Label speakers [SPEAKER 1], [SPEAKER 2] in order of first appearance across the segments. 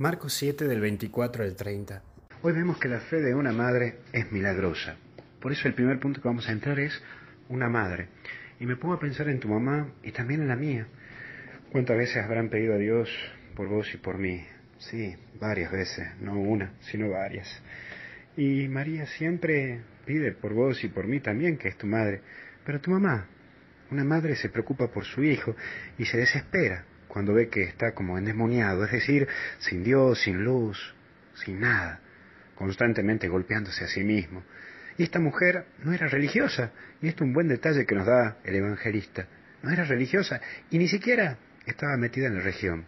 [SPEAKER 1] Marcos 7 del 24 al 30.
[SPEAKER 2] Hoy vemos que la fe de una madre es milagrosa. Por eso el primer punto que vamos a entrar es una madre. Y me pongo a pensar en tu mamá y también en la mía. ¿Cuántas veces habrán pedido a Dios por vos y por mí? Sí, varias veces, no una, sino varias. Y María siempre pide por vos y por mí también, que es tu madre. Pero tu mamá, una madre se preocupa por su hijo y se desespera cuando ve que está como endemoniado, es decir, sin Dios, sin luz, sin nada, constantemente golpeándose a sí mismo. Y esta mujer no era religiosa, y esto es un buen detalle que nos da el evangelista, no era religiosa y ni siquiera estaba metida en la región.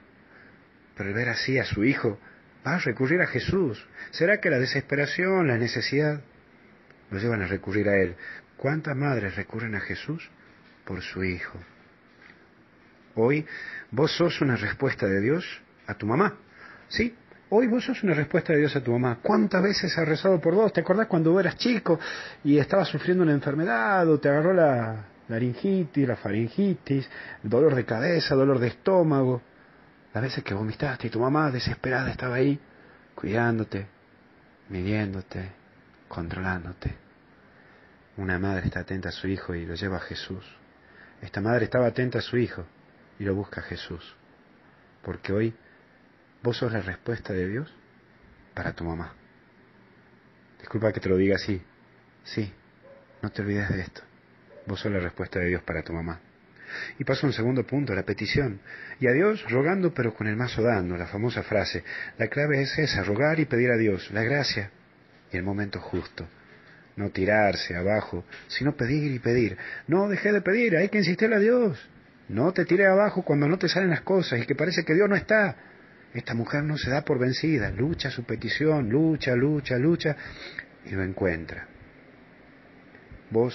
[SPEAKER 2] Pero al ver así a su hijo, va a recurrir a Jesús. ¿Será que la desesperación, la necesidad, lo llevan a recurrir a Él? ¿Cuántas madres recurren a Jesús por su hijo? Hoy vos sos una respuesta de Dios a tu mamá. ¿Sí? Hoy vos sos una respuesta de Dios a tu mamá. ¿Cuántas veces ha rezado por vos? ¿Te acordás cuando eras chico y estabas sufriendo una enfermedad o te agarró la laringitis, la faringitis, dolor de cabeza, dolor de estómago? Las veces que vomitaste y tu mamá desesperada estaba ahí, cuidándote, midiéndote, controlándote. Una madre está atenta a su hijo y lo lleva a Jesús. Esta madre estaba atenta a su hijo y lo busca Jesús. Porque hoy vos sos la respuesta de Dios para tu mamá. Disculpa que te lo diga así. Sí, no te olvides de esto. Vos sos la respuesta de Dios para tu mamá. Y paso a un segundo punto, la petición. Y a Dios rogando pero con el mazo dando, la famosa frase. La clave es esa, rogar y pedir a Dios la gracia y el momento justo. No tirarse abajo, sino pedir y pedir. No dejé de pedir, hay que insistirle a Dios. No te tire abajo cuando no te salen las cosas y que parece que Dios no está. Esta mujer no se da por vencida, lucha su petición, lucha, lucha, lucha y lo encuentra. Vos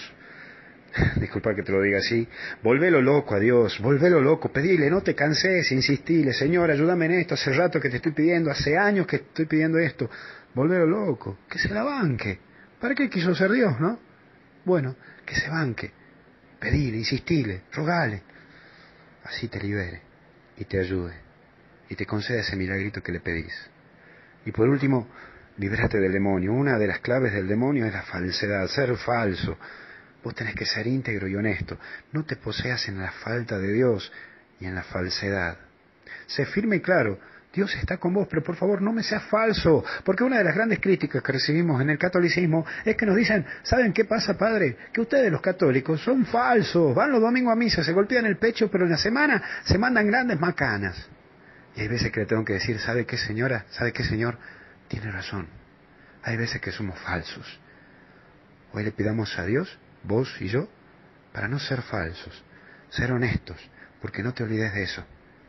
[SPEAKER 2] disculpa que te lo diga así, volvelo loco a Dios, volvelo loco, pedile, no te canses, insistile, Señor, ayúdame en esto, hace rato que te estoy pidiendo, hace años que estoy pidiendo esto, volvelo loco, que se la banque. ¿Para qué quiso ser Dios, no? Bueno, que se banque, pedile, insistile, rogale, así te libere y te ayude y te conceda ese milagrito que le pedís. Y por último, líbrate del demonio. Una de las claves del demonio es la falsedad, ser falso Vos tenés que ser íntegro y honesto. No te poseas en la falta de Dios y en la falsedad. Sé firme y claro. Dios está con vos, pero por favor no me seas falso, porque una de las grandes críticas que recibimos en el catolicismo es que nos dicen, ¿saben qué pasa, padre? Que ustedes los católicos son falsos, van los domingos a misa, se golpean el pecho, pero en la semana se mandan grandes macanas. Y hay veces que le tengo que decir, ¿sabe qué señora? ¿Sabe qué señor? Tiene razón. Hay veces que somos falsos. Hoy le pidamos a Dios vos y yo, para no ser falsos, ser honestos, porque no te olvides de eso,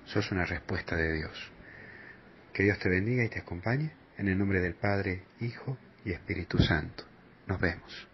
[SPEAKER 2] sos una respuesta de Dios. Que Dios te bendiga y te acompañe, en el nombre del Padre, Hijo y Espíritu Santo. Nos vemos.